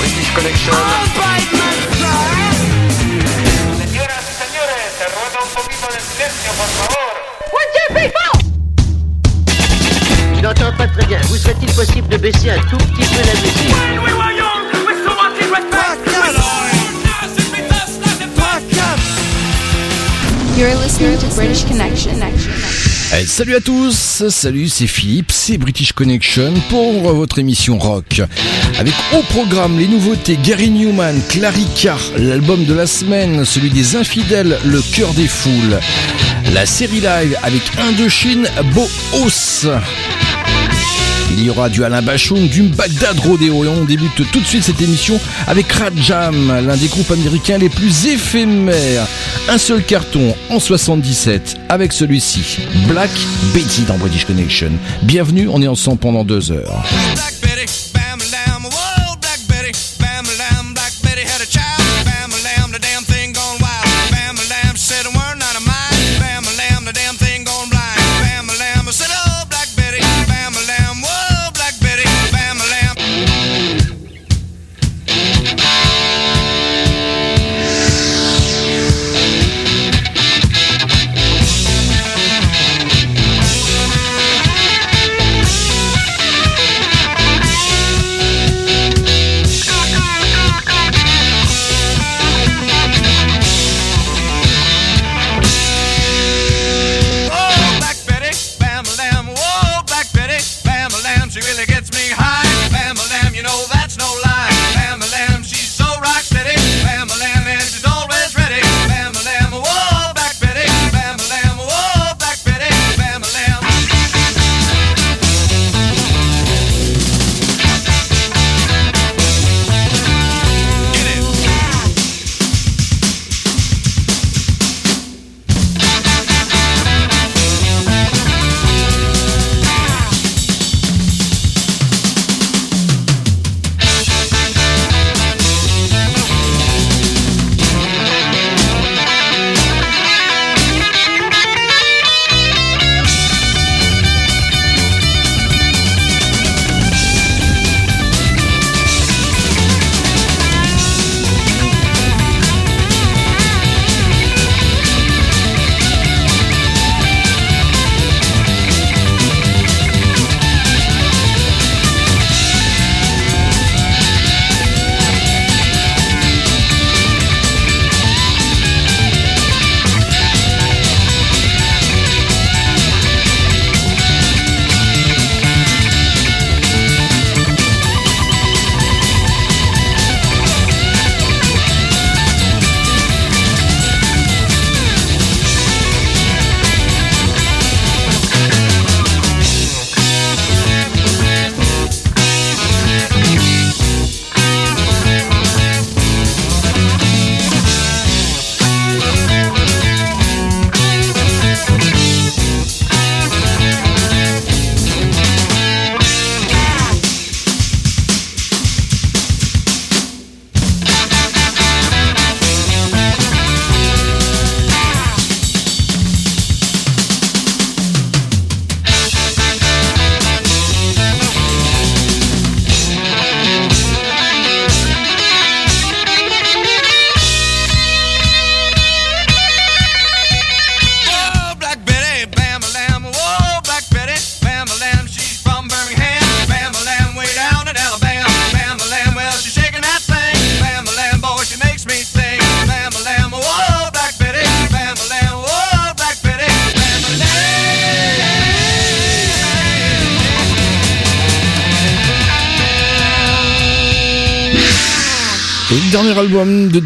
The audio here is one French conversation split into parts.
British Connection. Señoras y señores, se ruega un poquito de silencio, por favor. Je n'entends pas très bien. Vous serait-il possible de baisser un tout petit peu la musique? You're listening to British Connection. Salut à tous, salut c'est Philippe, c'est British Connection pour votre émission rock. Avec au programme les nouveautés Gary Newman, Clarica, l'album de la semaine, celui des infidèles, Le cœur des foules. La série live avec Indochine, Beau. Il y aura du Alain Bachung, du Bagdad Rodeo et on débute tout de suite cette émission avec Rajam, l'un des groupes américains les plus éphémères. Un seul carton en 77 avec celui-ci, Black Betty dans British Connection. Bienvenue, on est ensemble pendant deux heures.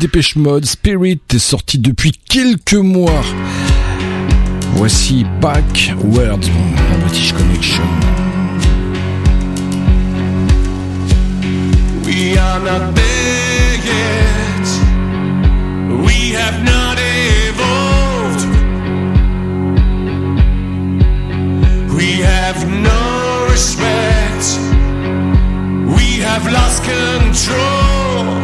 Dépêche Mode, Spirit est sorti depuis quelques mois. Voici Backward dans British Connection. We are not there yet. We have not evolved. We have no respect. We have lost control.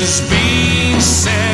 is being said.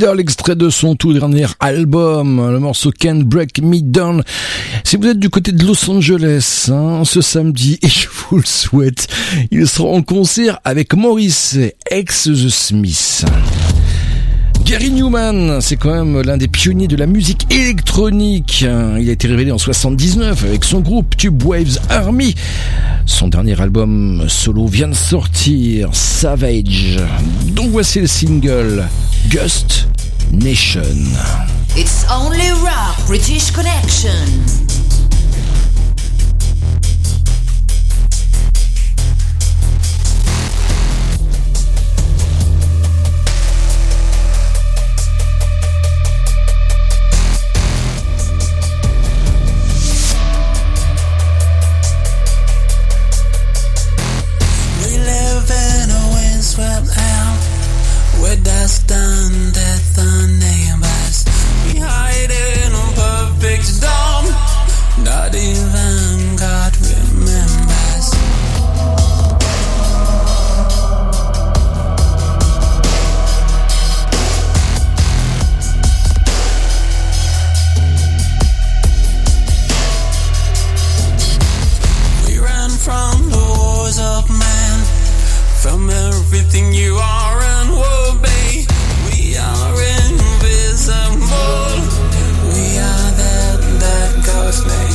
L'extrait de son tout dernier album, le morceau Can't Break Me Down. Si vous êtes du côté de Los Angeles, hein, ce samedi, et je vous le souhaite, il sera en concert avec Maurice, ex The Smith. Gary Newman, c'est quand même l'un des pionniers de la musique électronique. Il a été révélé en 79 avec son groupe Tube Waves Army. Son dernier album solo vient de sortir, Savage. Donc voici le single Gust Nation. We're dust. We hide in a perfect storm. Not even God remembers. We ran from the wars of man, from everything you are. last name.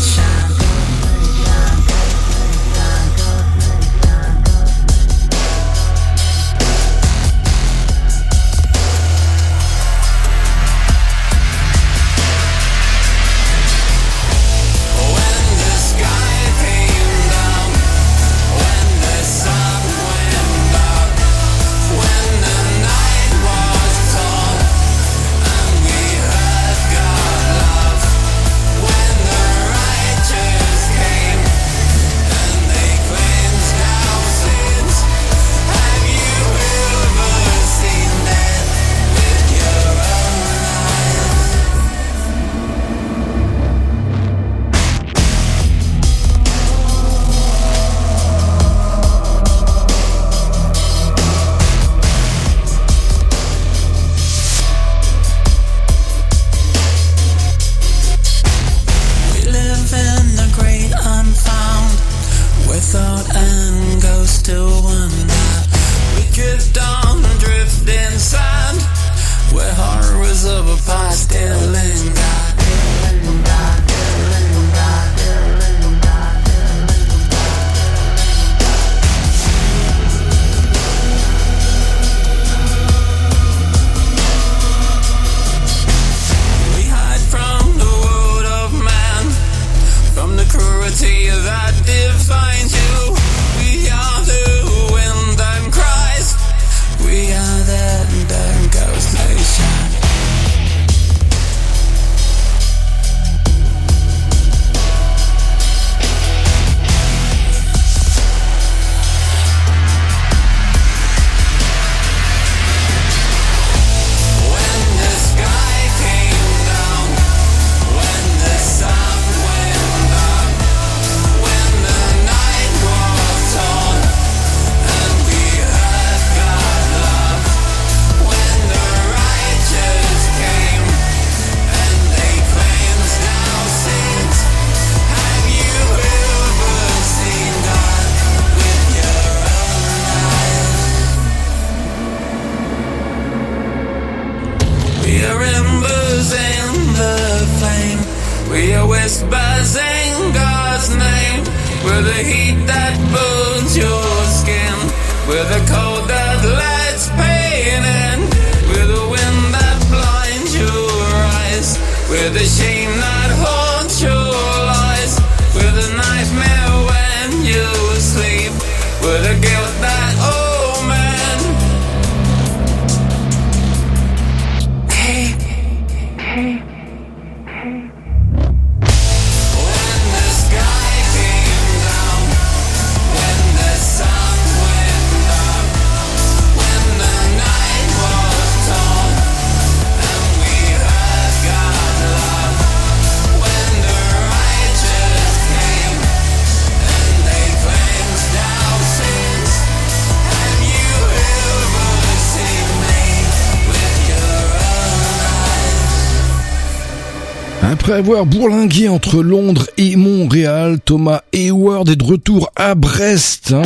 après avoir bourlingué entre Londres et Montréal, Thomas Hayward est de retour à Brest. Hein.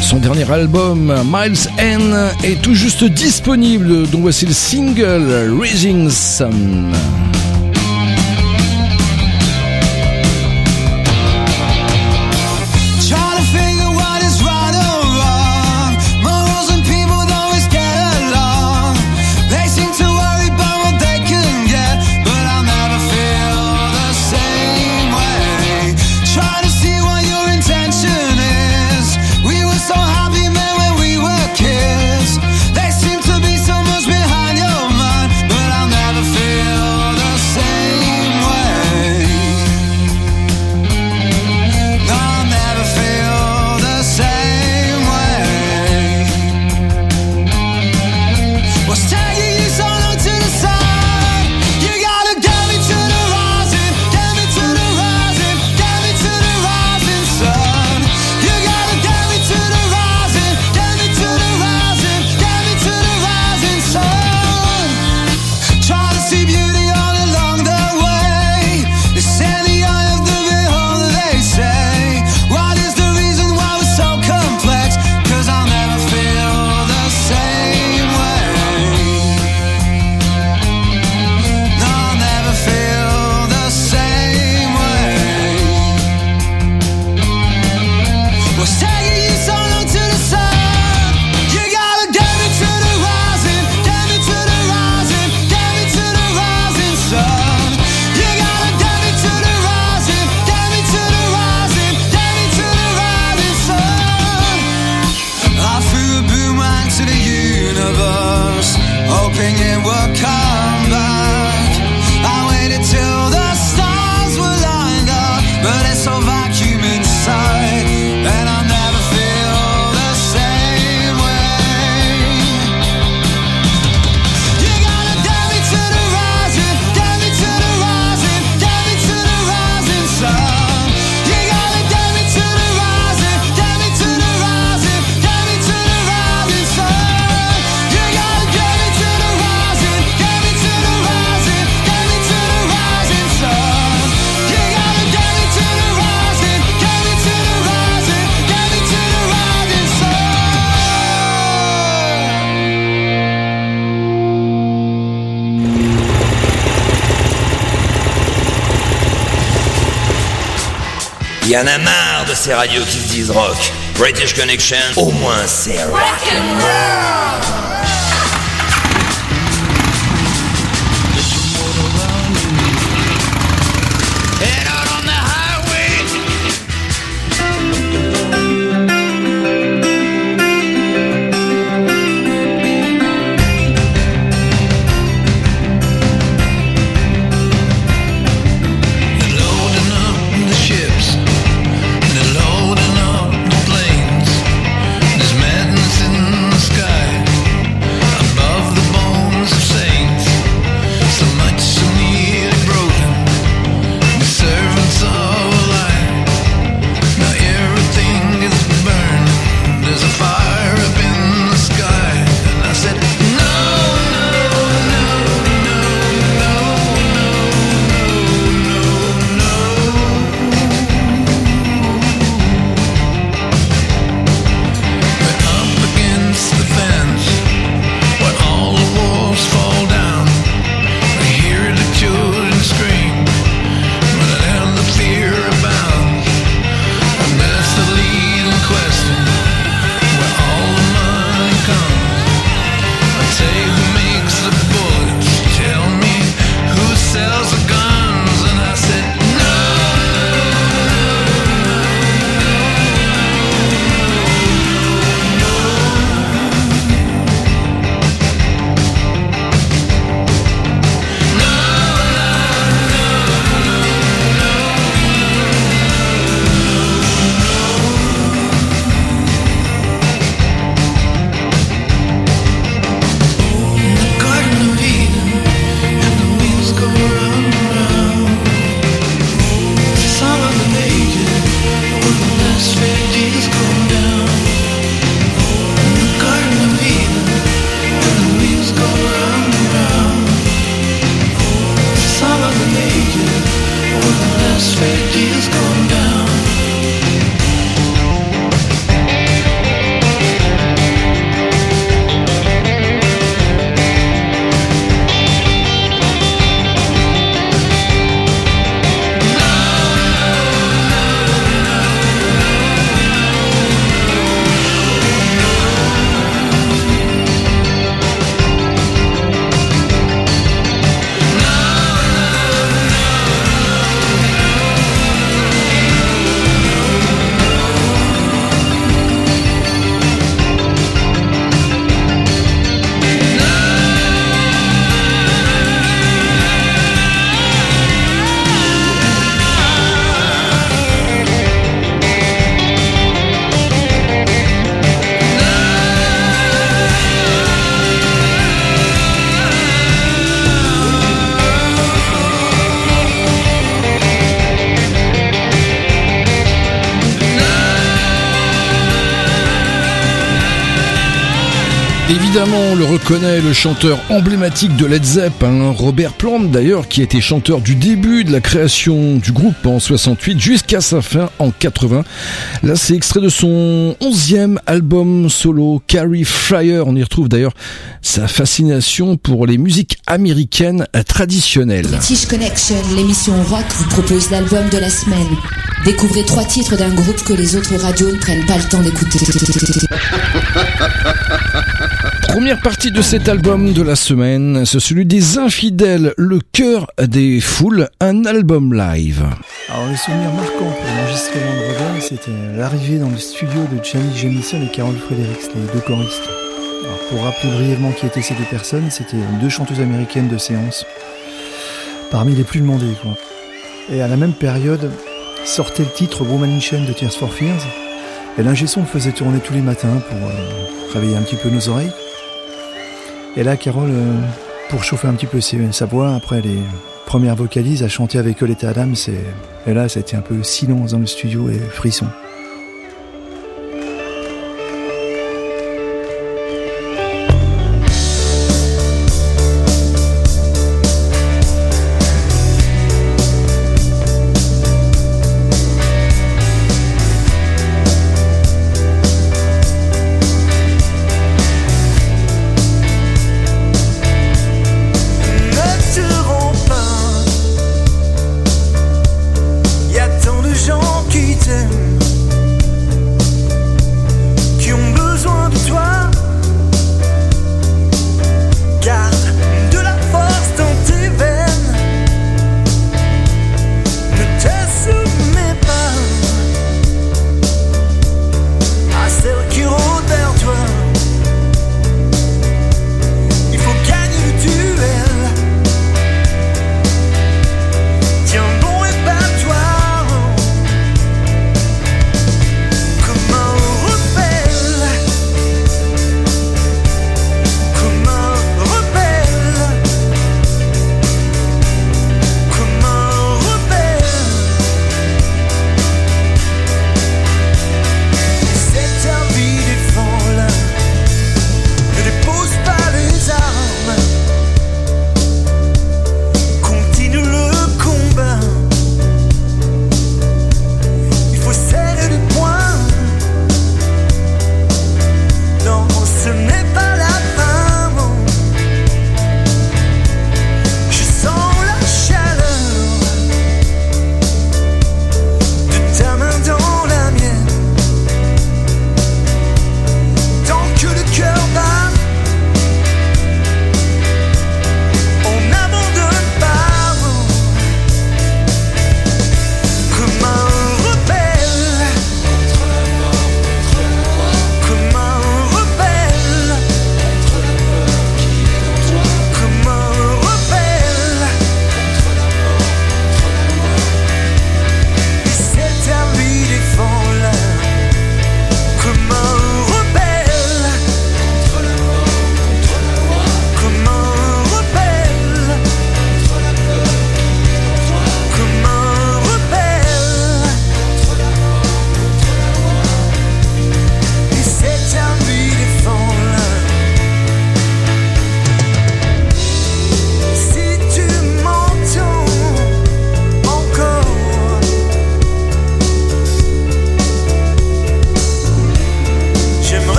Son dernier album, Miles N, est tout juste disponible, dont voici le single Raising Sun. ces radios qui se disent rock. British Connection, au moins c'est rock. Reconnaît, le chanteur emblématique de Led Zepp, hein, Robert Plant d'ailleurs, qui était chanteur du début de la création du groupe en 68 jusqu'à sa fin en 80. Là, c'est extrait de son onzième album solo, Carrie Fryer. On y retrouve d'ailleurs sa fascination pour les musiques américaines traditionnelles. British Connection, l'émission rock, vous propose l'album de la semaine. Découvrez trois titres d'un groupe que les autres radios ne prennent pas le temps d'écouter. Première partie de cet album de la semaine, c'est celui des infidèles, le cœur des foules, un album live. Alors les souvenirs marquants pour l'enregistrement de Robert, c'était l'arrivée dans le studio de Gianni Jamison et Carol Fredericks, les deux choristes. Alors pour rappeler brièvement qui étaient ces deux personnes, c'était deux chanteuses américaines de séance, parmi les plus demandées quoi. Et à la même période, sortait le titre Woman in de Tears for Fears, et l'ingé son le faisait tourner tous les matins pour euh, réveiller un petit peu nos oreilles. Et là, Carole, euh, pour chauffer un petit peu sa voix, après les premières vocalises, a chanté avec Oleta Adams. Et, et là, été un peu silence dans le studio et frisson.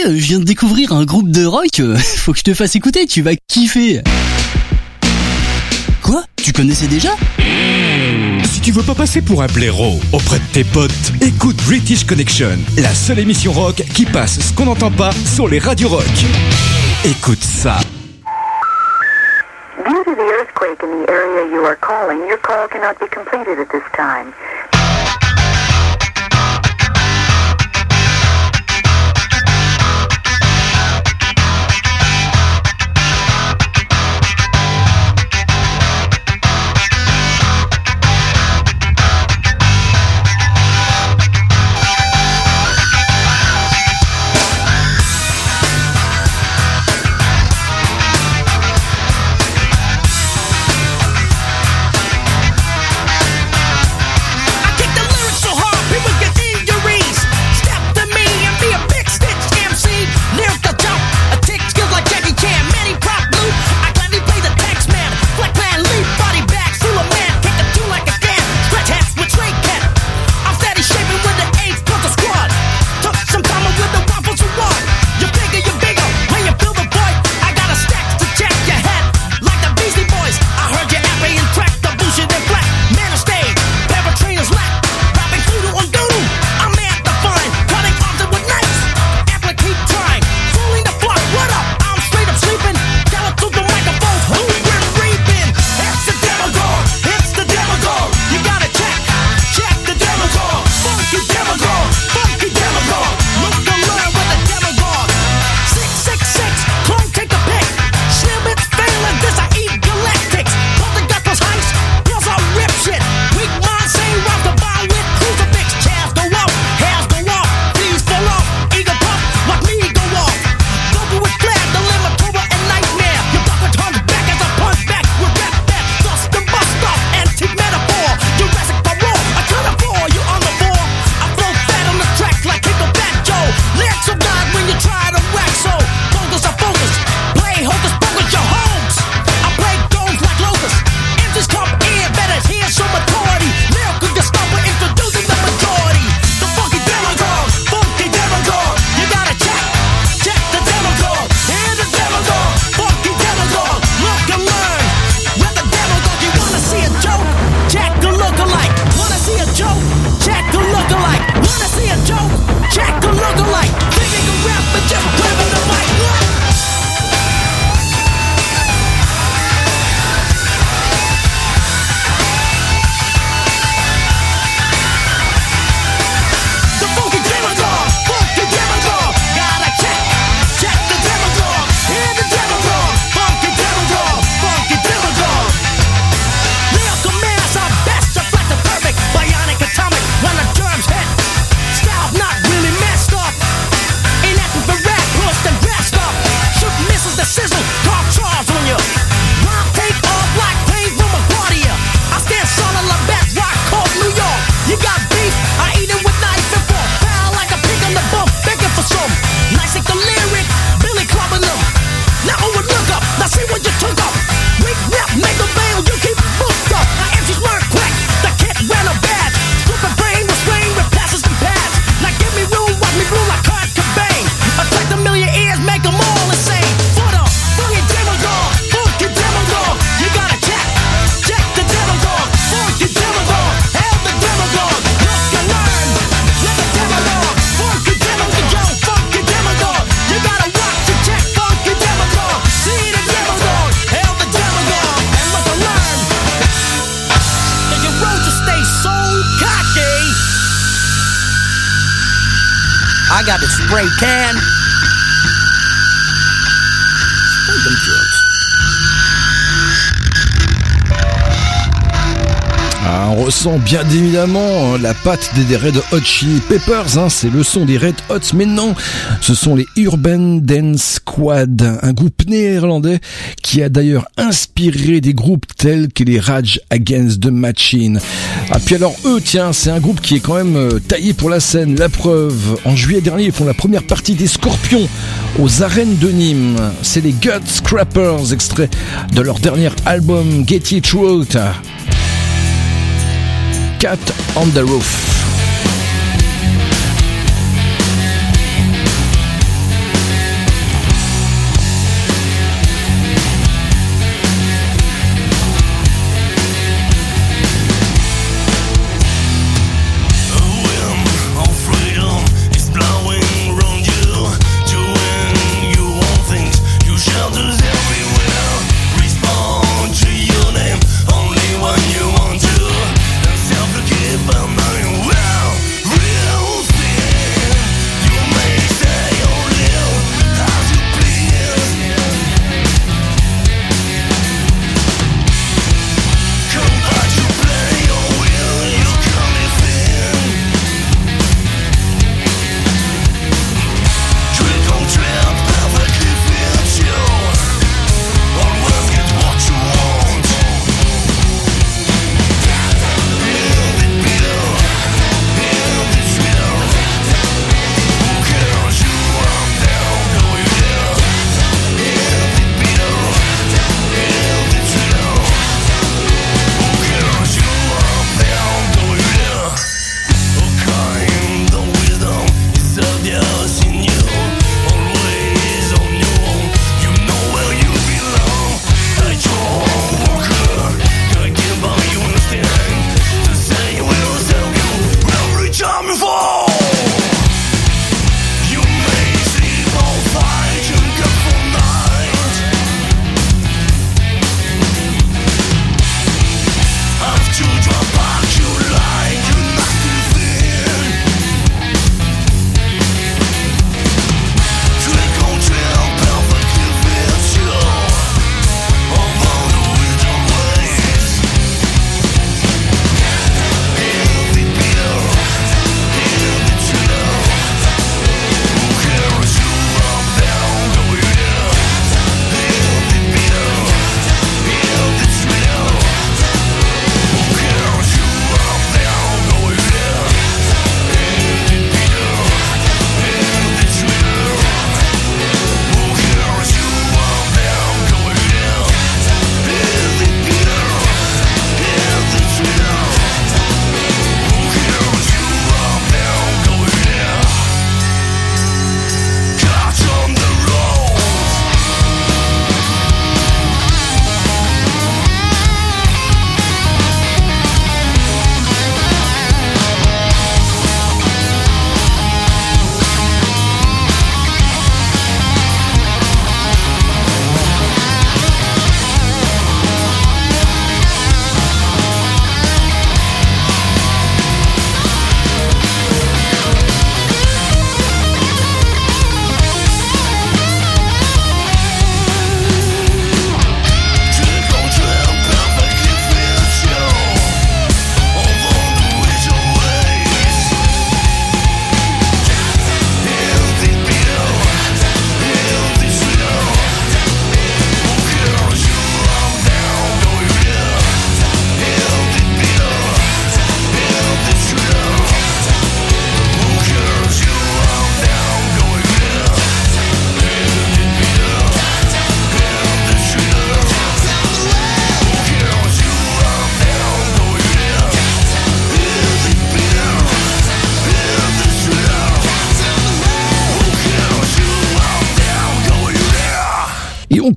Euh, je viens de découvrir un groupe de rock, euh, faut que je te fasse écouter, tu vas kiffer. Quoi? Tu connaissais déjà? Si tu veux pas passer pour un blaireau auprès de tes potes, écoute British Connection, la seule émission rock qui passe ce qu'on n'entend pas sur les radios rock. Écoute ça. can. ressent bien évidemment hein, la patte des Red Hot Chili Peppers, hein, c'est le son des Red Hot, mais non, ce sont les Urban Dance Squad, un groupe néerlandais qui a d'ailleurs inspiré des groupes tels que les Rage Against the Machine. Ah puis alors eux, tiens, c'est un groupe qui est quand même euh, taillé pour la scène, la preuve. En juillet dernier, ils font la première partie des Scorpions aux arènes de Nîmes. C'est les Gut Scrappers, extrait de leur dernier album Get It Out. Cut on the Roof.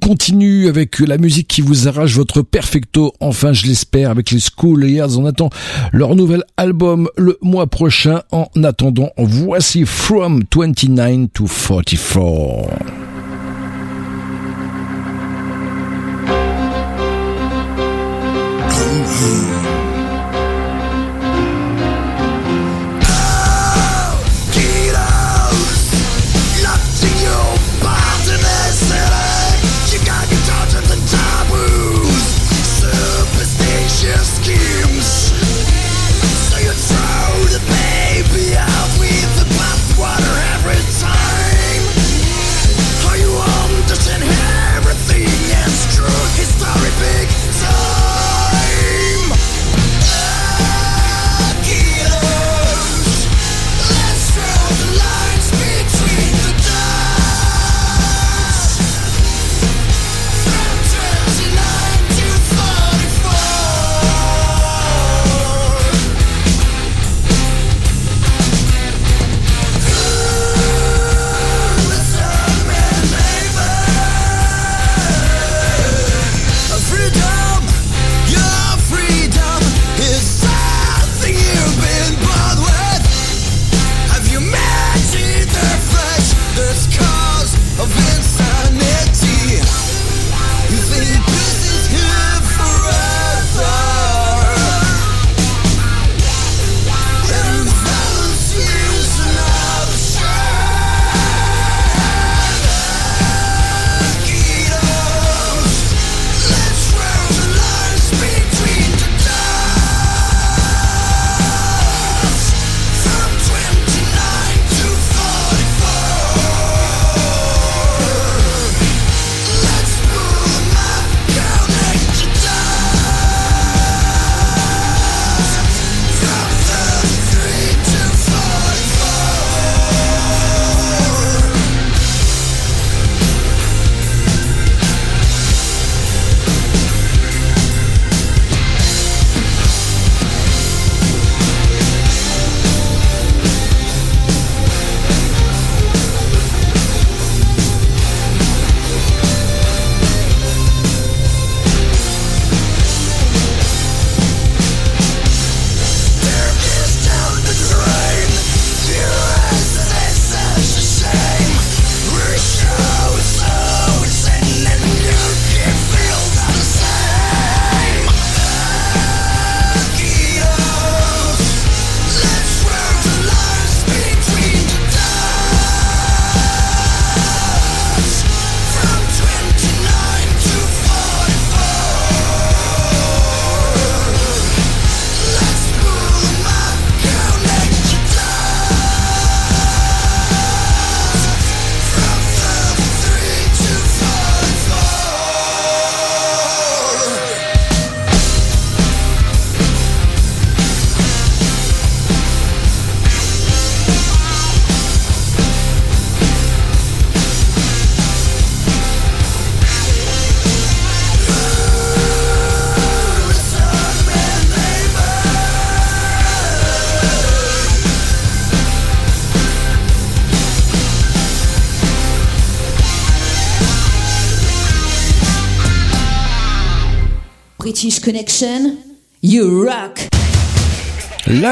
continue avec la musique qui vous arrache votre perfecto, enfin je l'espère, avec les School Years. On attend leur nouvel album le mois prochain. En attendant, voici From 29 to 44.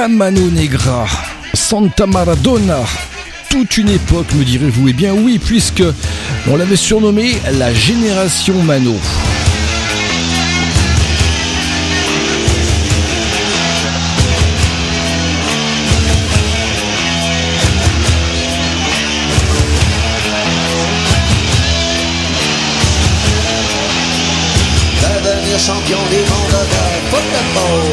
Mano Negra, Santa Maradona. Toute une époque, me direz-vous. Eh bien oui, puisque on l'avait surnommée la génération Mano. champion des mondes de football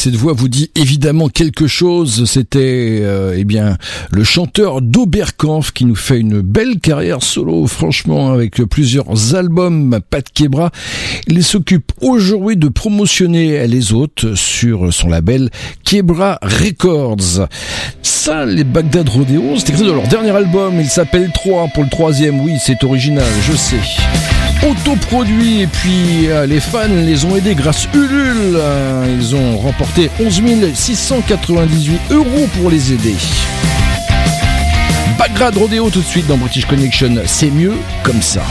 cette voix vous dit évidemment quelque chose. C'était euh, eh bien le chanteur d'Oberkampf qui nous fait une belle carrière solo, franchement, avec plusieurs albums. Pat Kebra, il s'occupe aujourd'hui de promotionner les autres sur son label Kebra Records. Ça, les Bagdad Rodeo, c'est extrait de leur dernier album. Il s'appelle 3 pour le troisième. Oui, c'est original, je sais autoproduits. Et puis euh, les fans les ont aidés grâce Ulule. Euh, ils ont remporté 11 698 euros pour les aider. Bagrad Rodeo tout de suite dans British Connection. C'est mieux comme ça.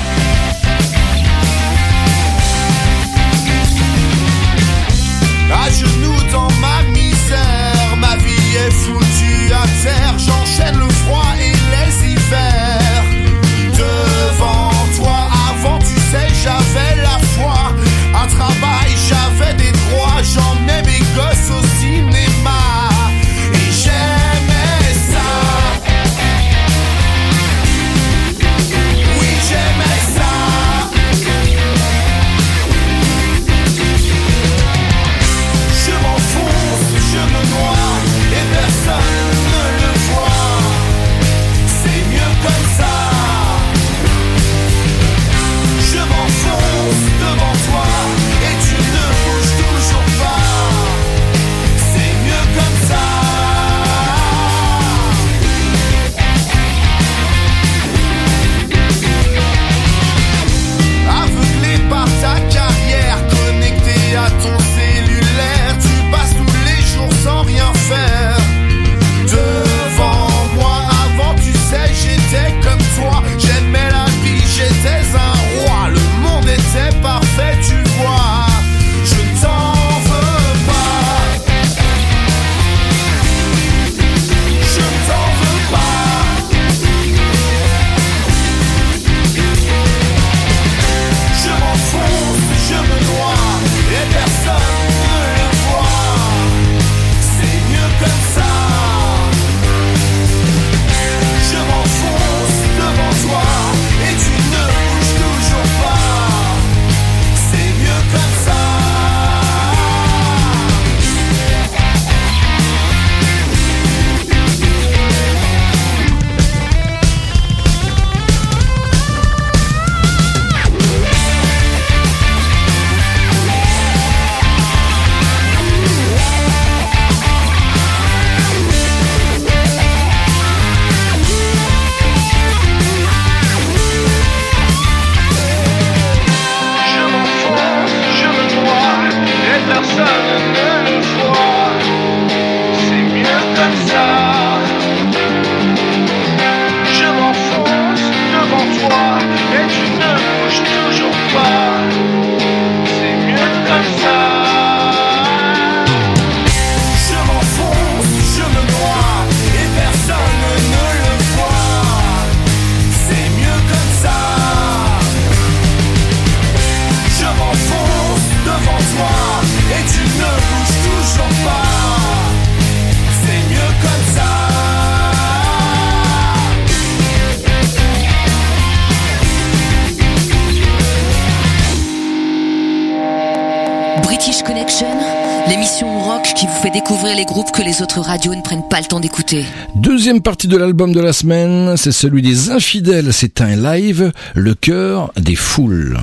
Connection, l'émission rock qui vous fait découvrir les groupes que les autres radios ne prennent pas le temps d'écouter. Deuxième partie de l'album de la semaine, c'est celui des infidèles, c'est un live, le cœur des foules.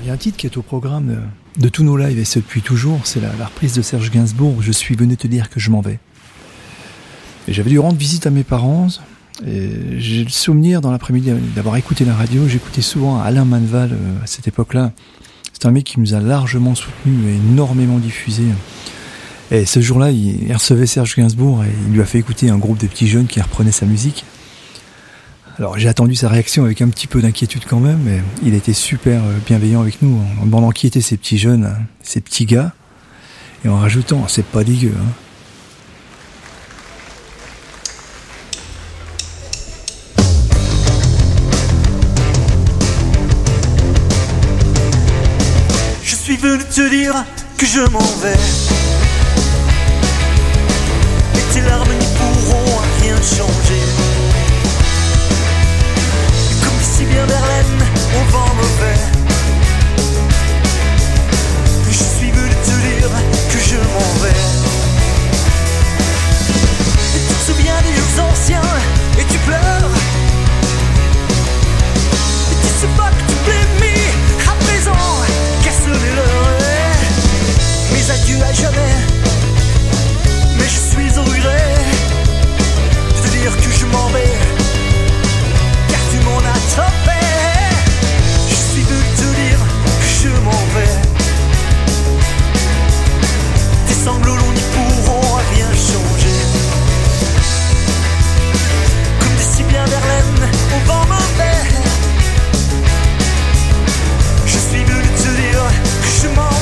Il y a un titre qui est au programme euh, de tous nos lives et ce depuis toujours, c'est la, la reprise de Serge Gainsbourg, Je suis venu te dire que je m'en vais. Et j'avais dû rendre visite à mes parents. Et j'ai le souvenir dans l'après-midi d'avoir écouté la radio. J'écoutais souvent Alain Manval euh, à cette époque-là. C'est un mec qui nous a largement soutenu et énormément diffusé. Et ce jour-là, il recevait Serge Gainsbourg et il lui a fait écouter un groupe de petits jeunes qui reprenaient sa musique. Alors j'ai attendu sa réaction avec un petit peu d'inquiétude quand même, mais il était super euh, bienveillant avec nous en demandant qui étaient ces petits jeunes, hein, ces petits gars, et en rajoutant c'est pas dégueu. Hein. Te dire que je m'en vais. Et tes larmes n'y pourront rien changer. Comme si bien Verlaine au vent mauvais. Je suis venu te dire que je m'en vais. Et tu te souviens des jours anciens jamais. Mais je suis au regret de dire que je m'en vais, car tu m'en as trop Je suis de te dire que je m'en vais. Tes sanglots longs n'y pourront rien changer. Comme des si bien Verlaine au vent mauvais. Je suis venu te dire que je m'en vais.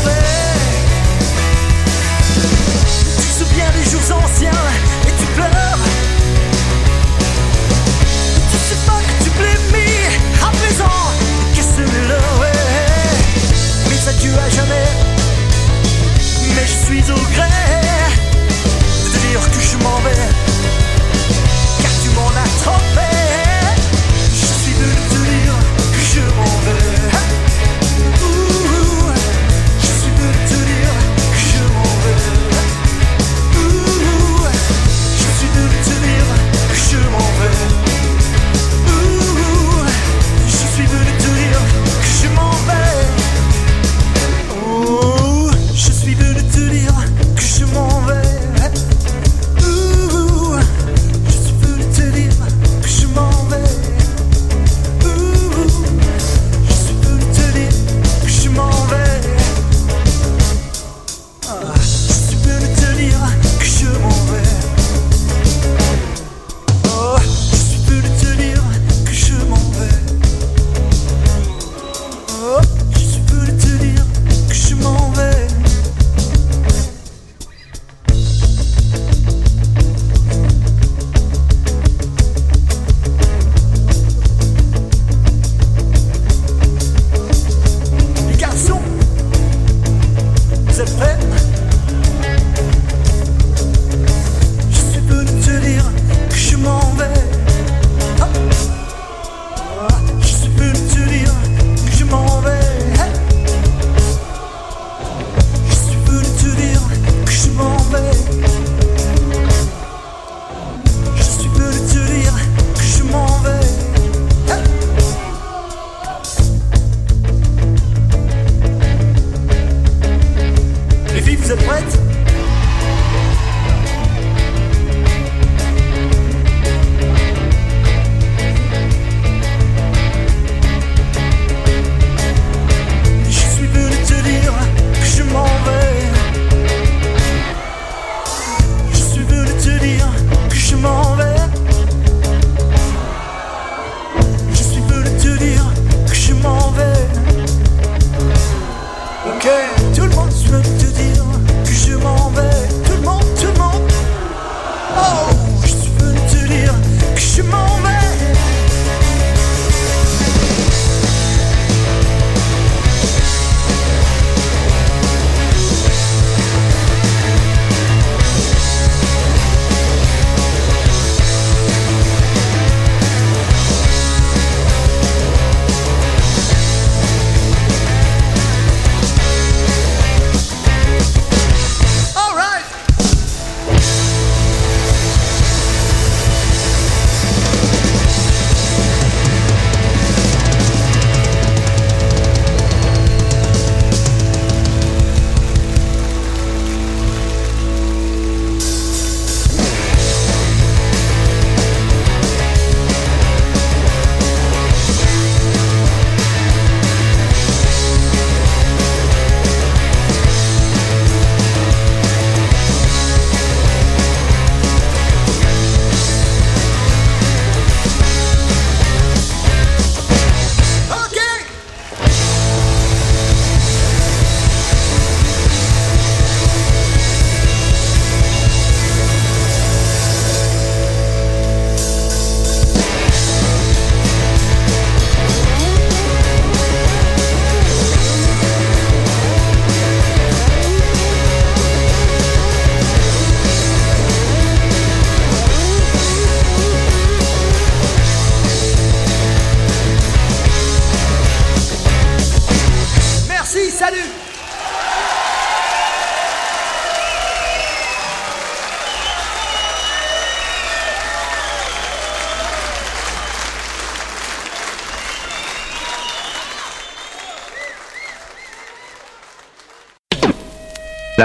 au gré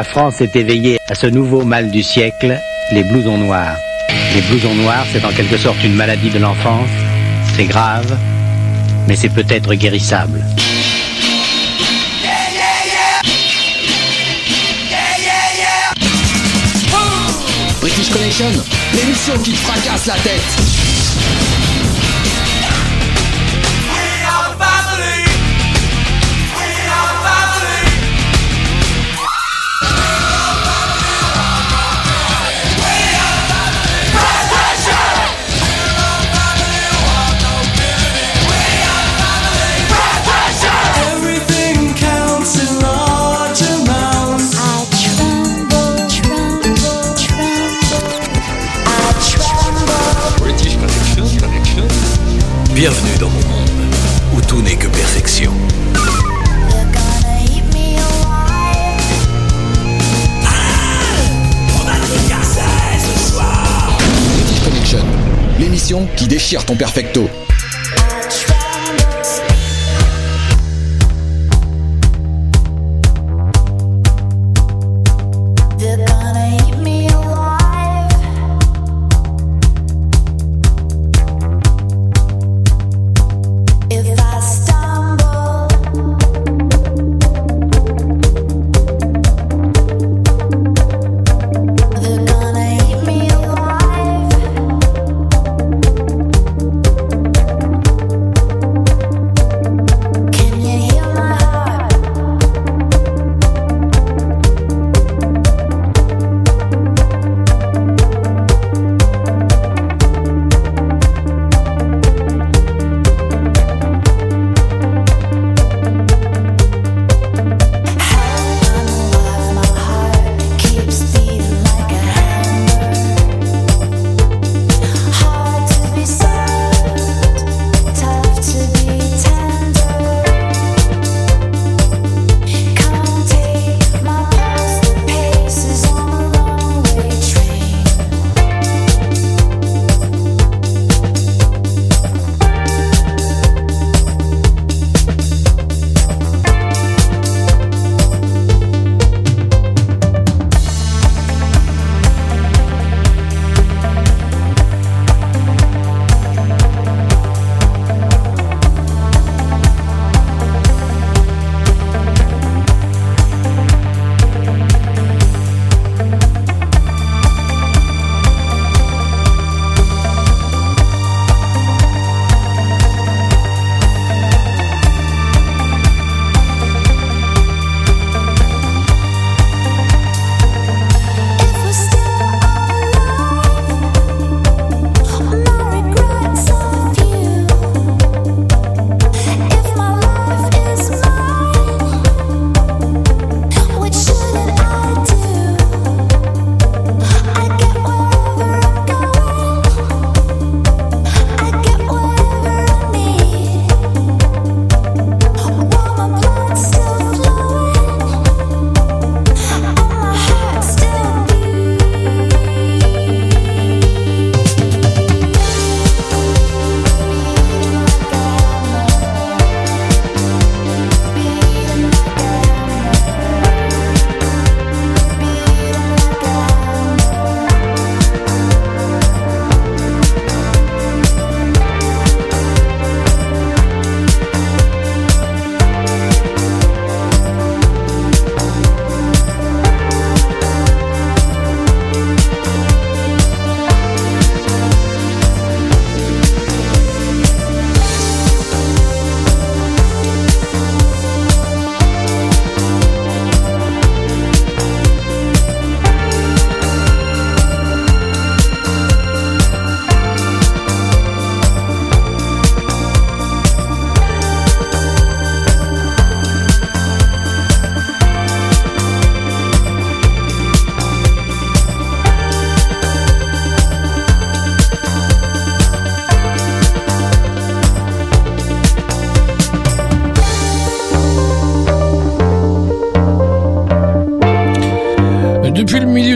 La France s'est éveillée à ce nouveau mal du siècle, les blousons noirs. Les blousons noirs, c'est en quelque sorte une maladie de l'enfance. C'est grave, mais c'est peut-être guérissable. British Connection, l'émission qui te fracasse la tête. Bienvenue dans mon monde, où tout n'est que perfection. L'émission qui déchire ton perfecto.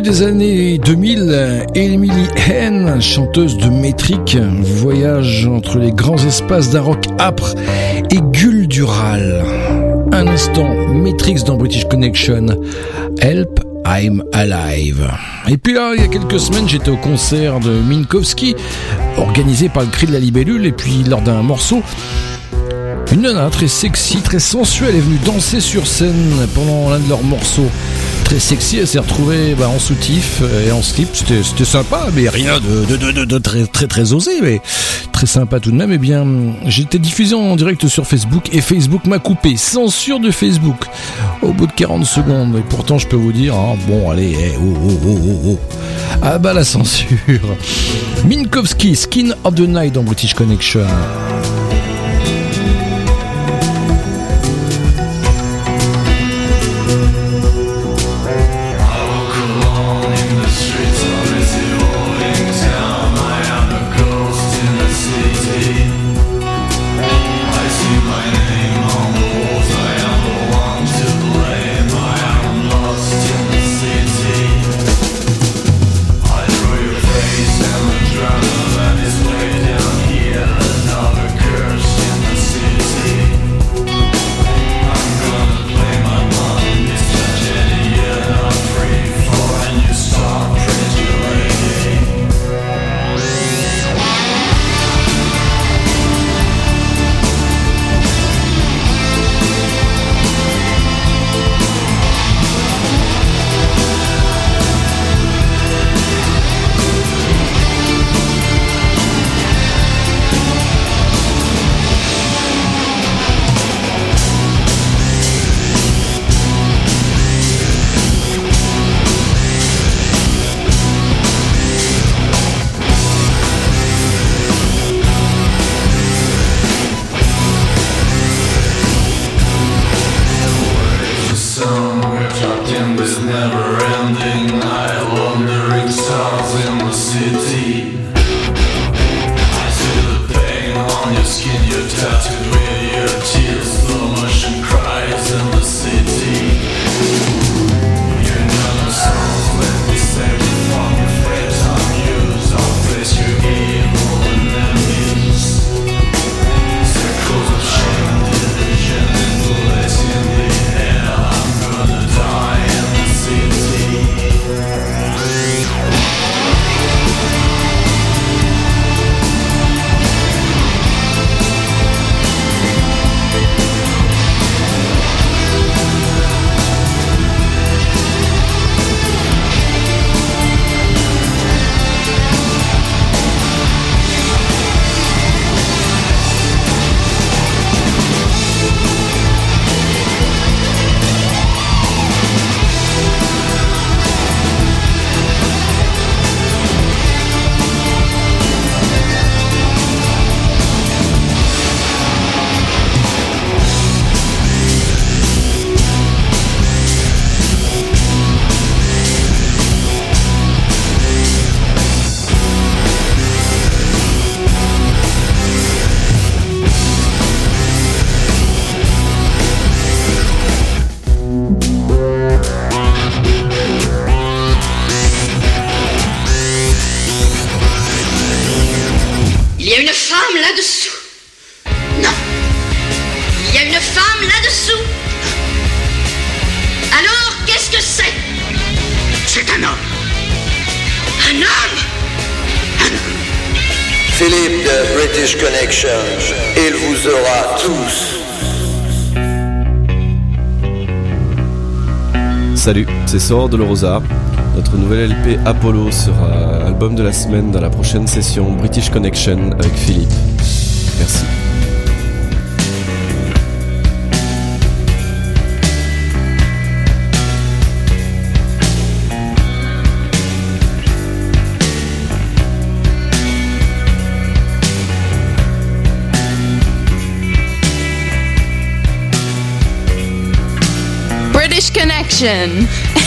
Des années 2000, Emily Henn, chanteuse de métrique, voyage entre les grands espaces d'un rock âpre et guldural. Un instant, Matrix dans British Connection. Help, I'm alive. Et puis là, il y a quelques semaines, j'étais au concert de Minkowski, organisé par le Cri de la Libellule, et puis lors d'un morceau, une nana très sexy, très sensuelle est venue danser sur scène pendant l'un de leurs morceaux. Très sexy, elle s'est retrouvée bah, en soutif et en slip. C'était sympa, mais rien de, de, de, de- très, très très osé, mais très sympa tout de même. Eh bien, j'étais diffusé en direct sur Facebook et Facebook m'a coupé. Censure de Facebook au bout de 40 secondes. Et pourtant, je peux vous dire, hein, bon, allez, eh, oh, oh, oh, oh, oh. Ah bah la censure. Minkowski, Skin of the Night dans British Connection. Salut, c'est Sor de Rosa. Notre nouvel LP Apollo sera album de la semaine dans la prochaine session British Connection avec Philippe. Merci. British Connection.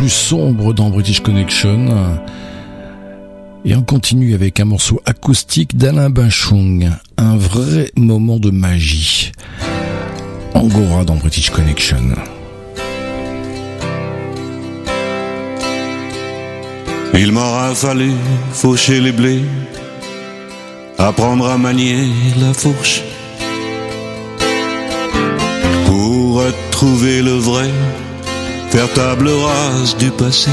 plus sombre dans British Connection. Et on continue avec un morceau acoustique d'Alain Bachung. Un vrai moment de magie. Angora dans British Connection. Il m'aura fallu faucher les blés, apprendre à manier la fourche, pour retrouver le vrai, faire table rase du passé.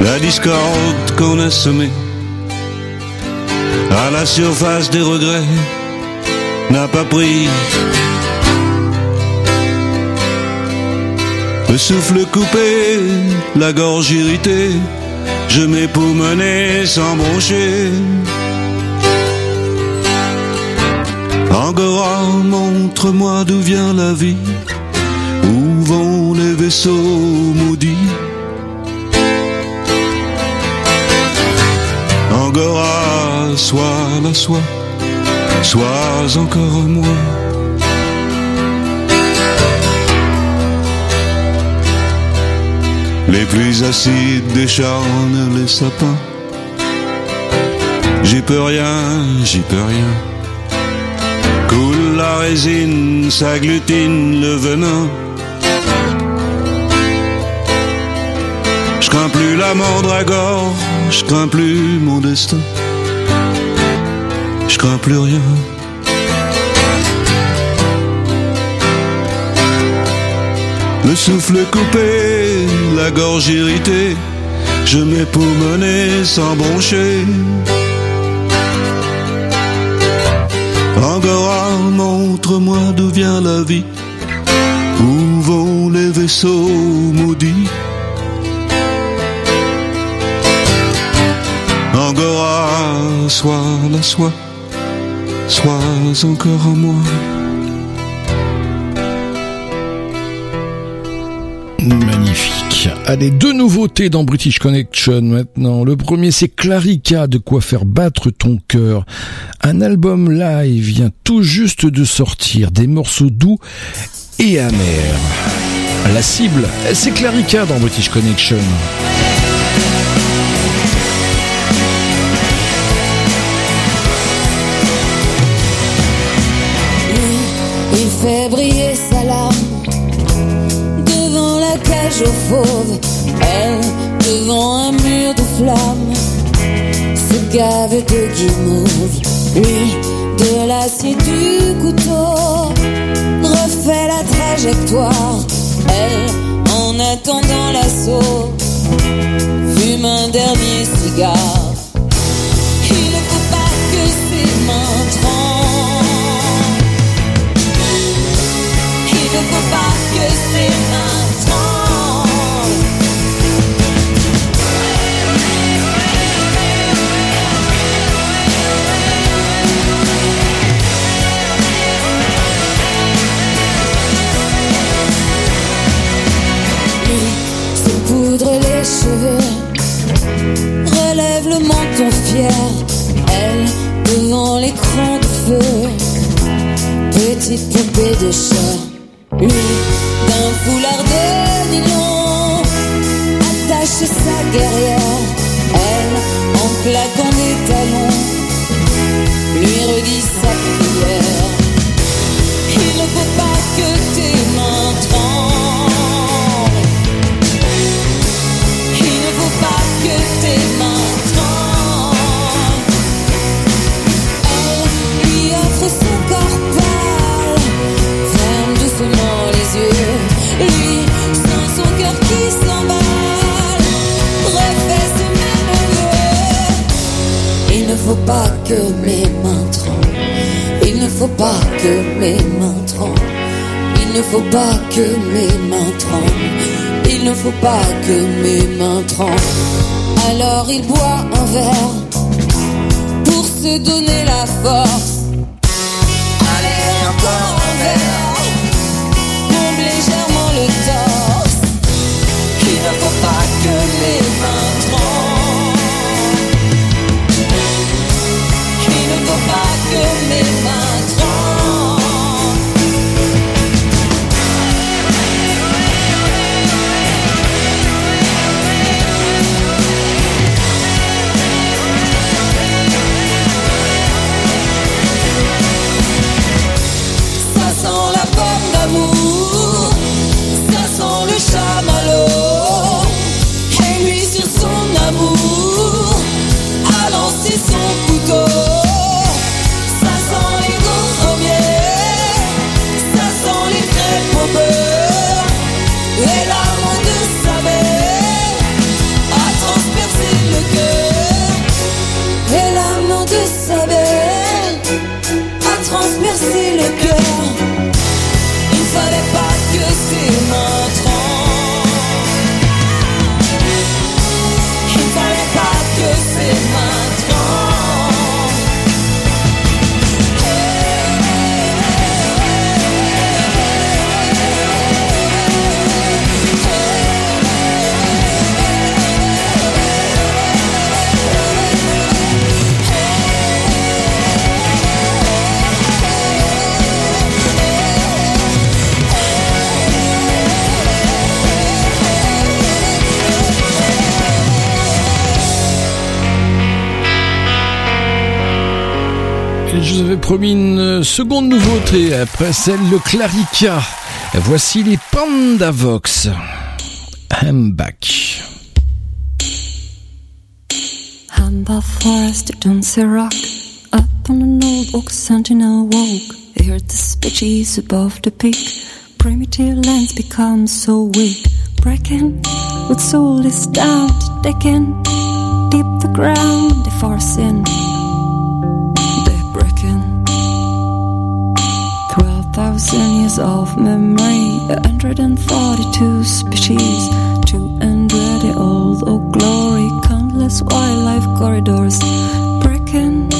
La discorde qu'on a semée à la surface des regrets n'a pas pris Le souffle coupé, la gorge irritée, je m'époumonais sans broncher. Angora, montre-moi d'où vient la vie, vont les vaisseaux maudits. Angora, sois la soie, sois encore moi. pluies acides décharnent les sapins. J'y peux rien, j'y peux rien. Coule la résine, s'agglutine le venin. Je crains plus la mandragore, je crains plus mon destin. Je crains plus rien. Le souffle coupé, la gorge irritée, je m'époumonais sans broncher. Angora, montre-moi d'où vient la vie, où vont les vaisseaux maudits? Sois la soie, sois encore à moi. Magnifique. Allez, deux nouveautés dans British Connection maintenant. Le premier, c'est Clarica, de quoi faire battre ton cœur. Un album live vient tout juste de sortir, des morceaux doux et amers. La cible, c'est Clarica dans British Connection. Fauves. Elle, devant un mur de flammes, se gave de guimauve. Lui, de l'acier du couteau, refait la trajectoire. Elle, en attendant l'assaut, fume un dernier cigare. Il ne faut pas que ses mains tremblent. Il ne faut pas que ses mains Elle devant l'écran de feu, petite poupée de chair. Lui d'un foulard de nylon, attache sa guerrière. Elle en claquant des talons, lui redit sa faut pas que mes mains tremblent. Il ne faut pas que mes mains tremblent. Il ne faut pas que mes mains tremblent. Il ne faut pas que mes mains tremblent. Alors il boit un verre pour se donner la force. Allez, encore un verre. une seconde nouveauté après celle de Clarica. Voici les Pandavox. I'm back. Hamba Forest don't a rock Up on an old oak sentinel woke Heard the speeches above the peak Primitive lands become so weak Breaking with soul is down Decking deep the ground, the forcing years of memory 142 species 200 year old oh glory countless wildlife corridors breaking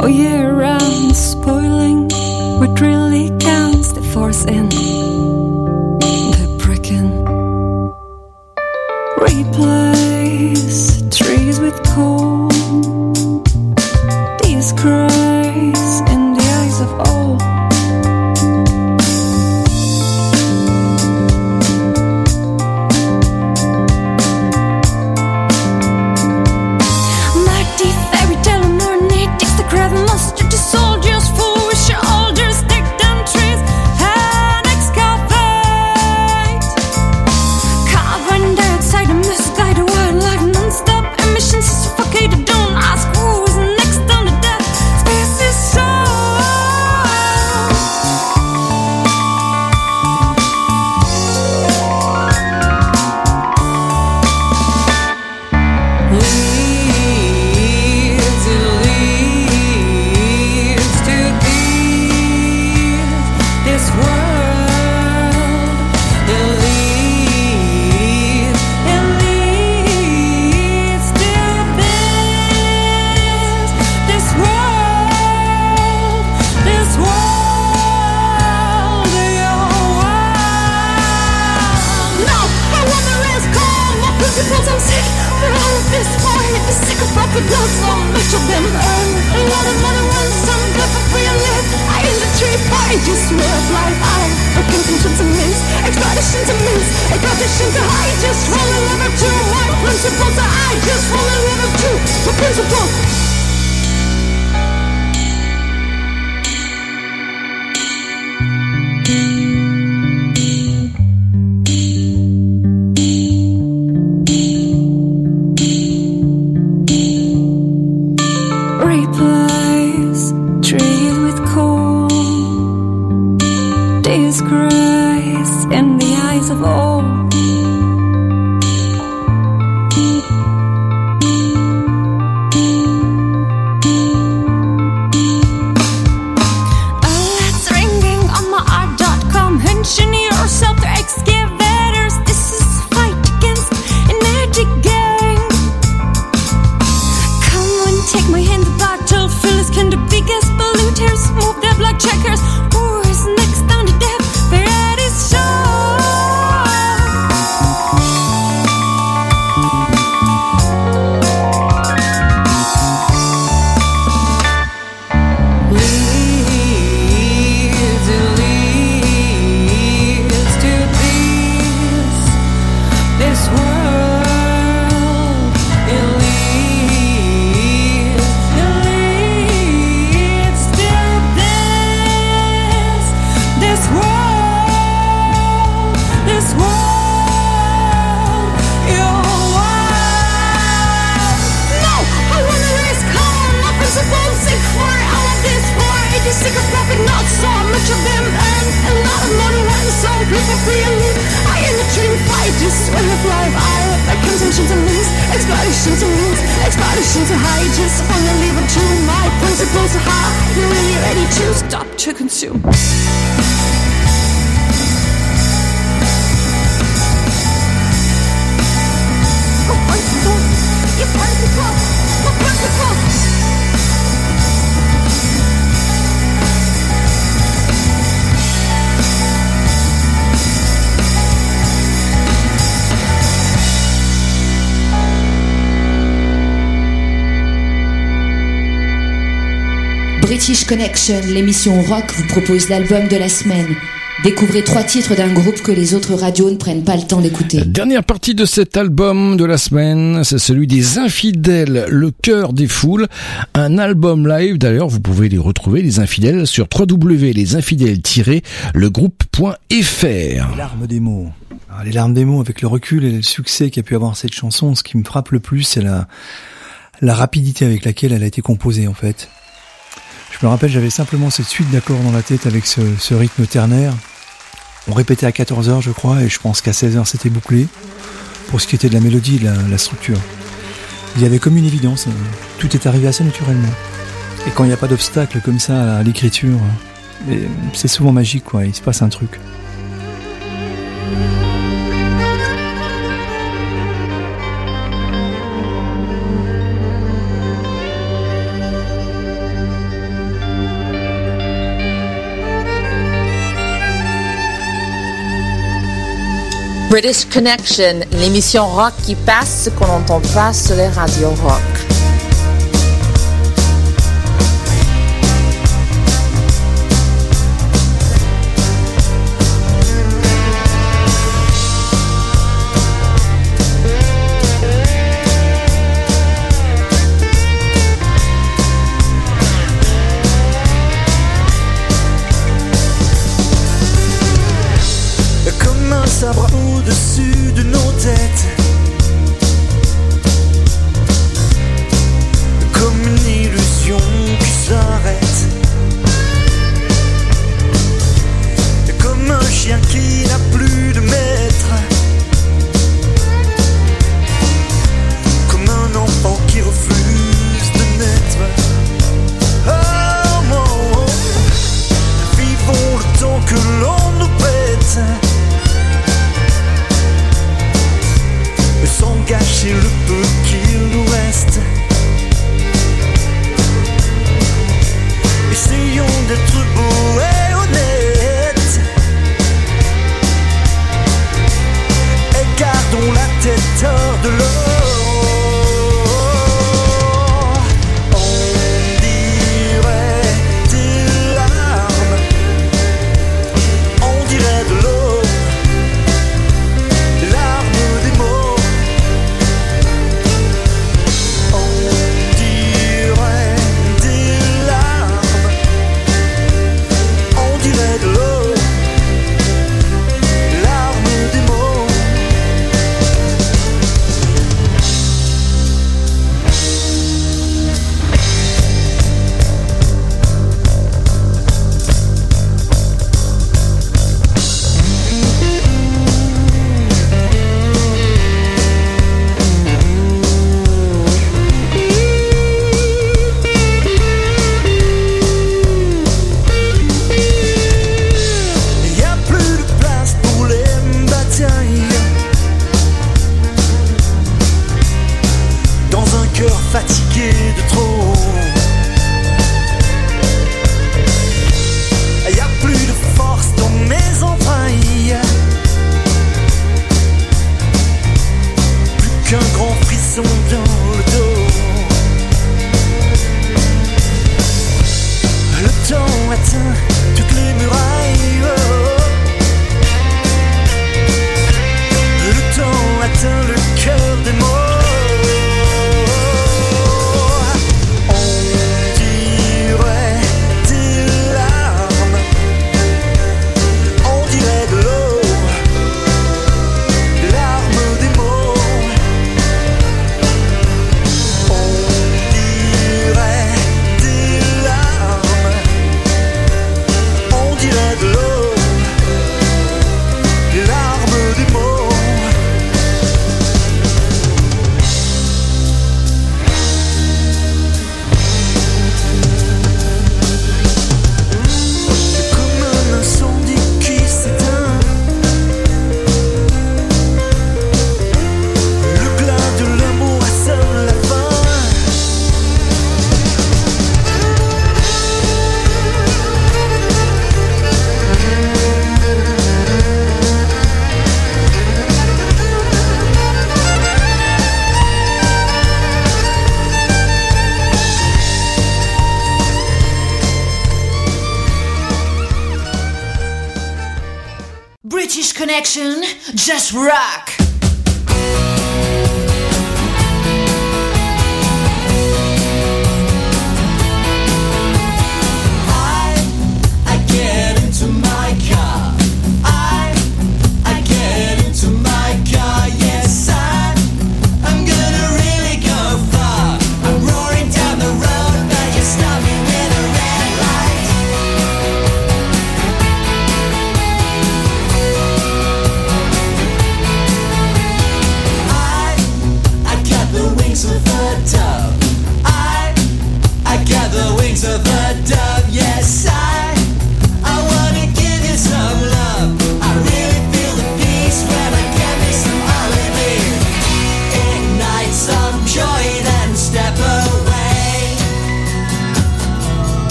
all year round spoiling what really counts the force in L'émission rock, vous propose l'album de la semaine. Découvrez trois titres d'un groupe que les autres radios ne prennent pas le temps d'écouter. Dernière partie de cet album de la semaine, c'est celui des Infidèles, le cœur des foules. Un album live, d'ailleurs, vous pouvez les retrouver, les Infidèles, sur www.lesinfidèles-legroupe.fr. L'arme des mots. Ah, les larmes des mots, avec le recul et le succès qu'a pu avoir cette chanson, ce qui me frappe le plus, c'est la rapidité avec laquelle elle a été composée, en fait. Je me rappelle, j'avais simplement cette suite d'accords dans la tête avec ce, rythme ternaire. On répétait à 14h, je crois, et je pense qu'à 16h, c'était bouclé. Pour ce qui était de la mélodie de la, structure. Il y avait comme une évidence. euh, Tout est arrivé assez naturellement. Et quand il n'y a pas d'obstacle comme ça à l'écriture, c'est souvent magique, quoi. Il se passe un truc. British Connection, l'émission rock qui passe ce qu'on n'entend pas sur les radios rock. Au-dessus de nos têtes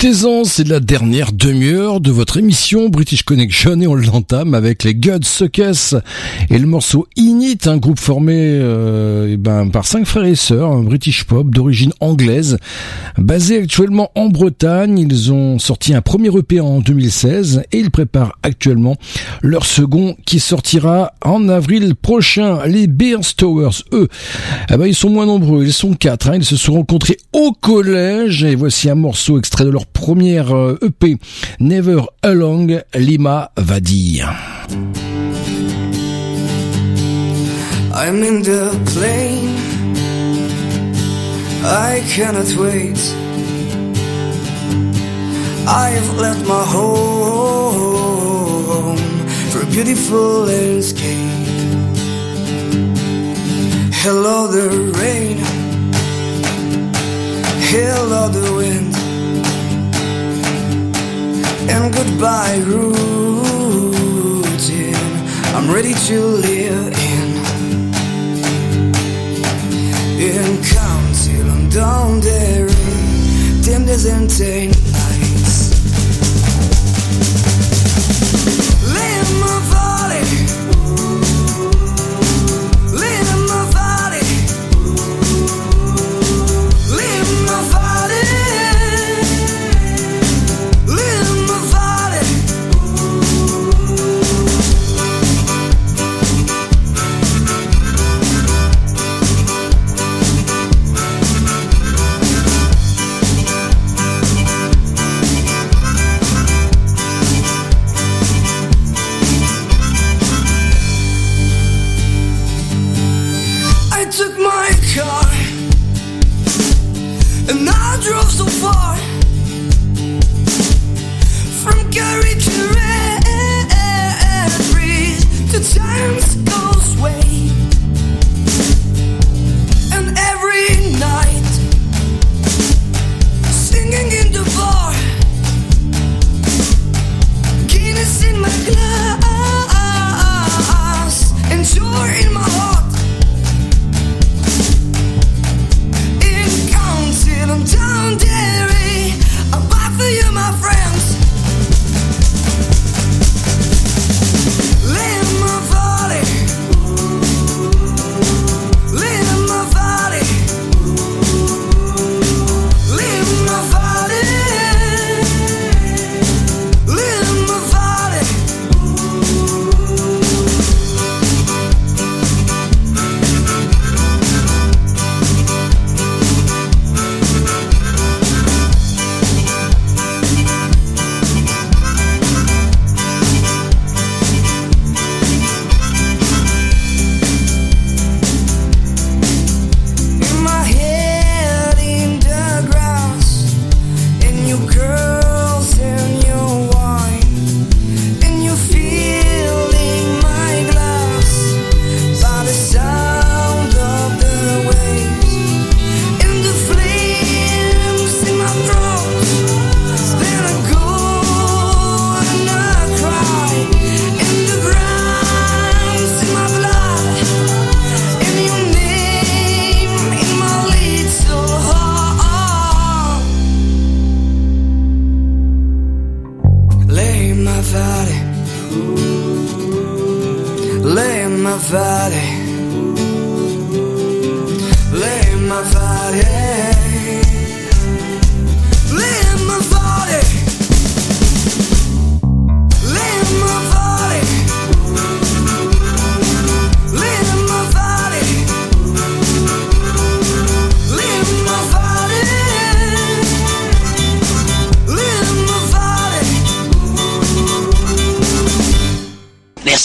Profitez-en, c'est la dernière demi-heure de votre émission British Connection et on l'entame avec les Godsuckers et le morceau Init, un groupe formé euh, eh ben, par cinq frères et sœurs, un British pop d'origine anglaise, basé actuellement en Bretagne. Ils ont sorti un premier EP en 2016 et ils préparent actuellement leur second qui sortira en avril prochain. Les Bears Towers, eux, eh ben, ils sont moins nombreux, ils sont quatre, hein, ils se sont rencontrés au collège et voici un morceau extrait de leur première euh, EP Never Along, Lima va dire. I'm in the plane. I cannot wait. I've left my home for a beautiful landscape. Hello, the rain. Hello, the wind. and goodbye routine. I'm ready to live in. In council, I'm down there, dim.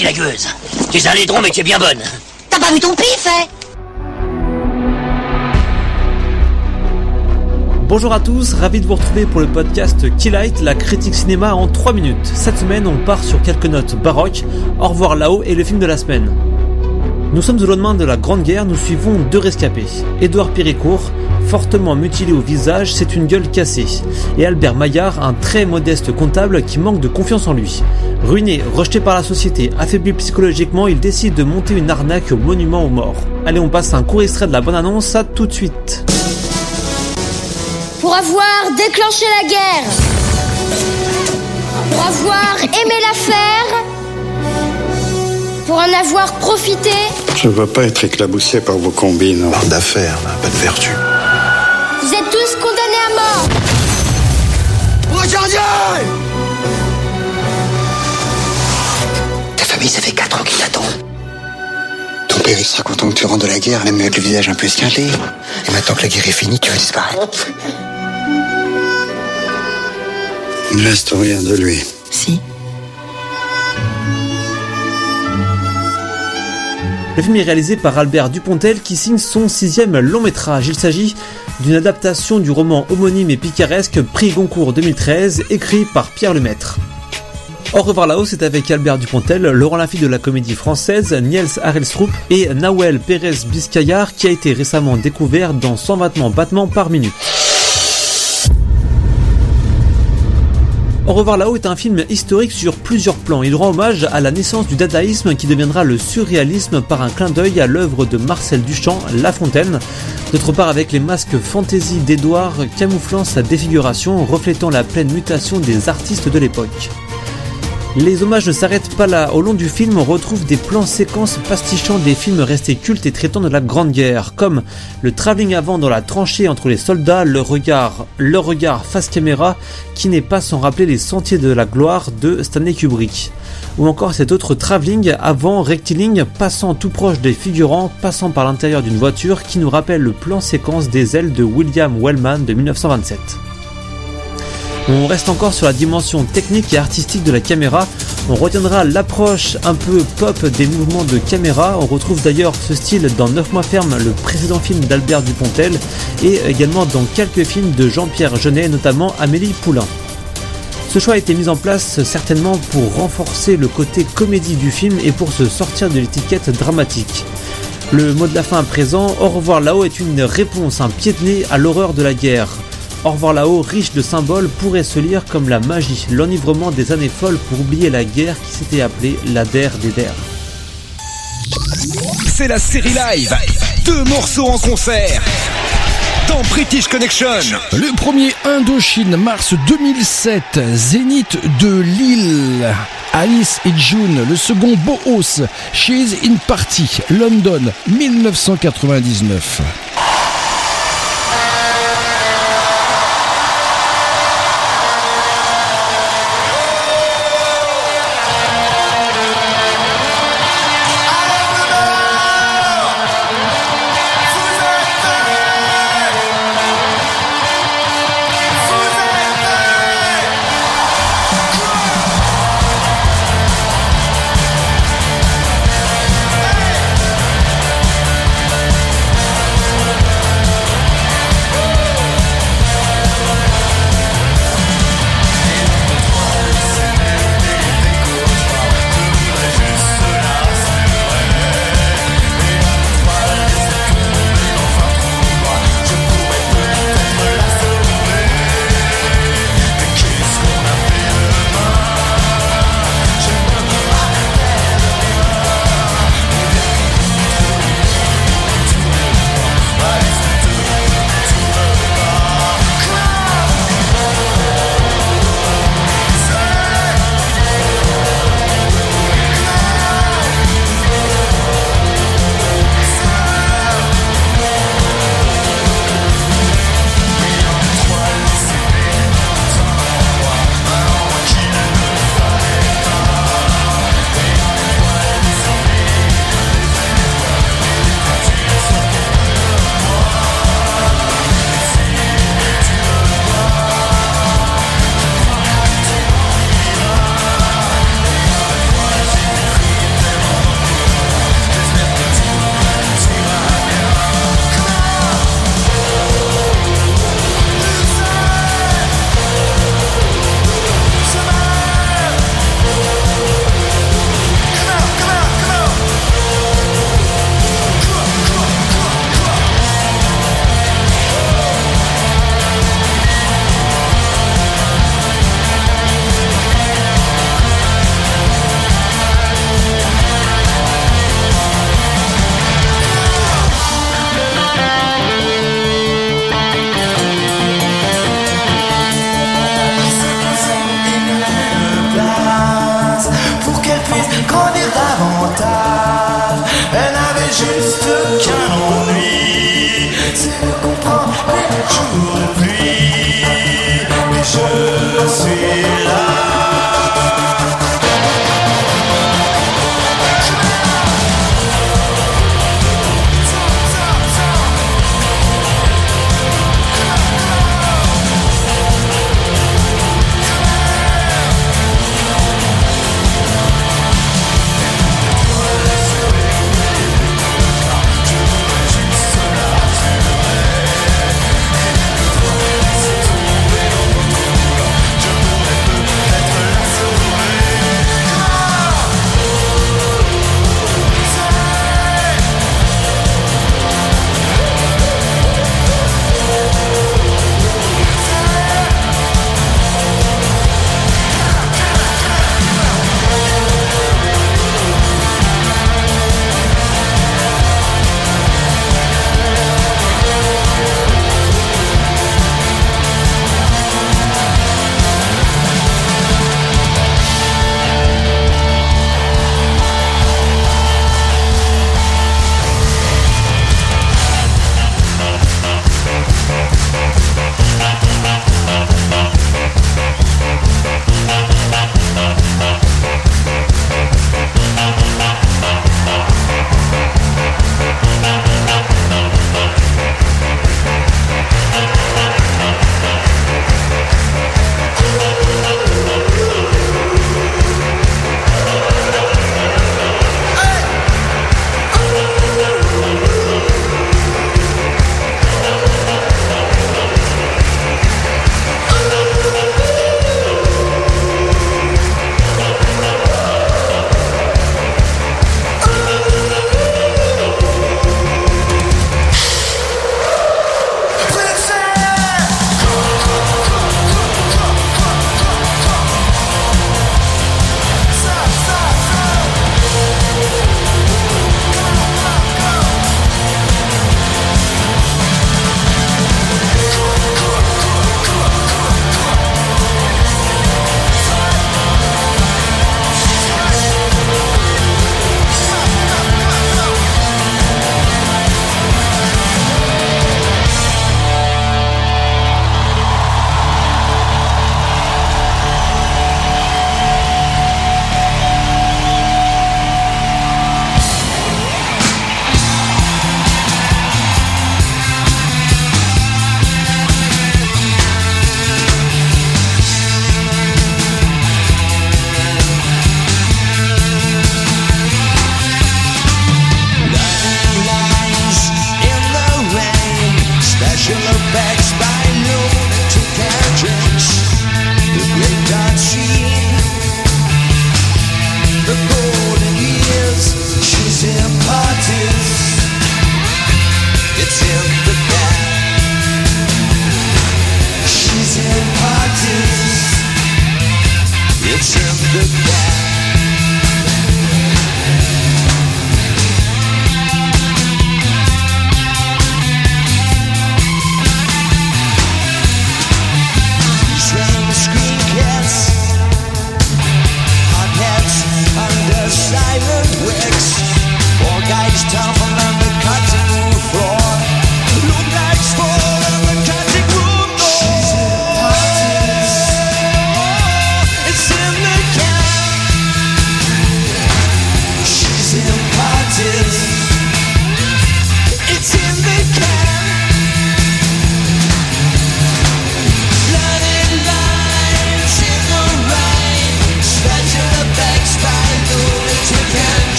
Merci la gueuse. Tu es un laidron mais tu es bien bonne. T'as pas vu ton pif, hein Bonjour à tous, ravi de vous retrouver pour le podcast Keylight, la critique cinéma en 3 minutes. Cette semaine, on part sur quelques notes baroques. Au revoir là-haut et le film de la semaine. Nous sommes au lendemain de la Grande Guerre, nous suivons deux rescapés. Édouard Péricourt, fortement mutilé au visage, c'est une gueule cassée. Et Albert Maillard, un très modeste comptable qui manque de confiance en lui. Ruiné, rejeté par la société, affaibli psychologiquement, il décide de monter une arnaque au monument aux morts. Allez, on passe à un court extrait de la bonne annonce, à tout de suite. Pour avoir déclenché la guerre, pour avoir aimé la faire, pour en avoir profité, Je ne veux pas être éclaboussé par vos combines. d'affaires, pas de vertu. Regardez Ta famille, ça fait 4 ans qu'il t'attend. Ton père, il sera content que tu rentres de la guerre, même avec le visage un peu esquinté. Et maintenant que la guerre est finie, tu vas disparaître. Il ne reste rien de lui. Si. Le film est réalisé par Albert Dupontel qui signe son sixième long métrage. Il s'agit d'une adaptation du roman homonyme et picaresque prix Goncourt 2013 écrit par Pierre Lemaître. Au revoir là-haut, c'est avec Albert Dupontel, Laurent Lafitte de la comédie française, Niels Harelstrup et Nawel Pérez Biscayar qui a été récemment découvert dans 120 battements par minute. Au revoir là-haut est un film historique sur plusieurs plans. Il rend hommage à la naissance du dadaïsme qui deviendra le surréalisme par un clin d'œil à l'œuvre de Marcel Duchamp, La Fontaine. D'autre part avec les masques fantaisie d'Edouard camouflant sa défiguration, reflétant la pleine mutation des artistes de l'époque. Les hommages ne s'arrêtent pas là. Au long du film, on retrouve des plans séquences pastichant des films restés cultes et traitant de la Grande Guerre, comme le travelling avant dans la tranchée entre les soldats, le regard, le regard face caméra, qui n'est pas sans rappeler les sentiers de la gloire de Stanley Kubrick. Ou encore cet autre travelling avant rectiligne passant tout proche des figurants, passant par l'intérieur d'une voiture qui nous rappelle le plan séquence des ailes de William Wellman de 1927. On reste encore sur la dimension technique et artistique de la caméra. On retiendra l'approche un peu pop des mouvements de caméra. On retrouve d'ailleurs ce style dans 9 mois ferme, le précédent film d'Albert Dupontel, et également dans quelques films de Jean-Pierre Jeunet, notamment Amélie Poulain. Ce choix a été mis en place certainement pour renforcer le côté comédie du film et pour se sortir de l'étiquette dramatique. Le mot de la fin à présent, Au revoir là-haut est une réponse, un pied de nez à l'horreur de la guerre. Au revoir là-haut, riche de symboles, pourrait se lire comme la magie, l'enivrement des années folles pour oublier la guerre qui s'était appelée la der des der. C'est la série live. Deux morceaux en concert. Dans British Connection. Le premier Indochine, mars 2007, Zénith de Lille. Alice et June, le second Bohos, She's in Party, London, 1999.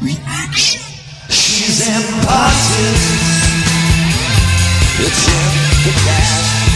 Reaction. She's in. It's in the cat.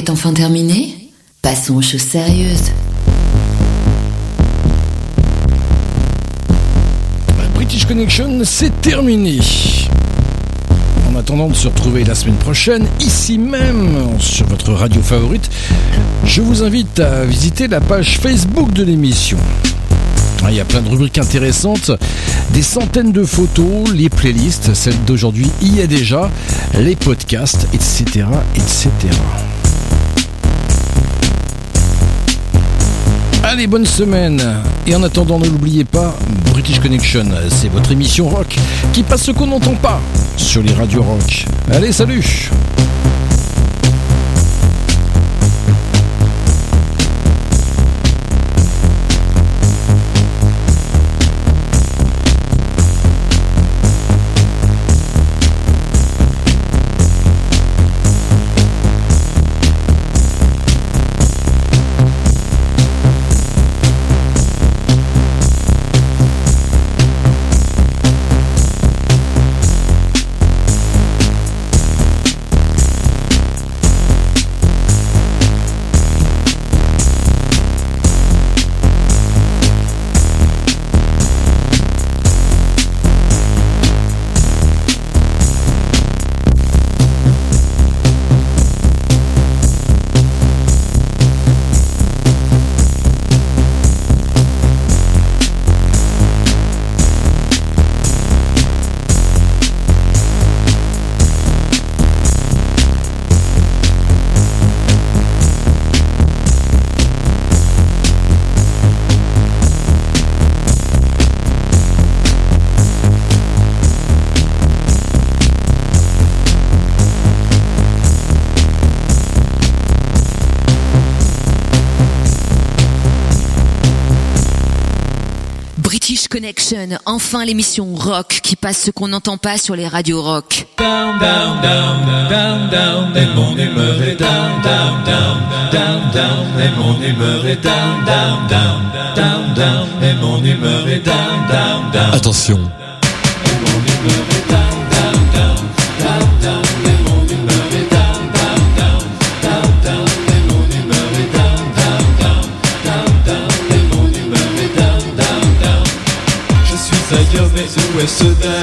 Est enfin terminée Passons aux choses sérieuses. British Connection, c'est terminé. En attendant de se retrouver la semaine prochaine, ici même, sur votre radio favorite, je vous invite à visiter la page Facebook de l'émission. Ah, Il y a plein de rubriques intéressantes, des centaines de photos, les playlists, celle d'aujourd'hui y est déjà, les podcasts, etc. etc. Allez, bonne semaine Et en attendant, ne l'oubliez pas, British Connection, c'est votre émission rock qui passe ce qu'on n'entend pas sur les radios rock. Allez, salut Enfin l'émission rock qui passe ce qu'on n'entend pas sur les radios rock. down, down, down, down, down, et mon humeur est down, down, down, down, down, et mon humeur est down, down, down, down, down, et mon humeur est down, down, down. Attention, où est-ce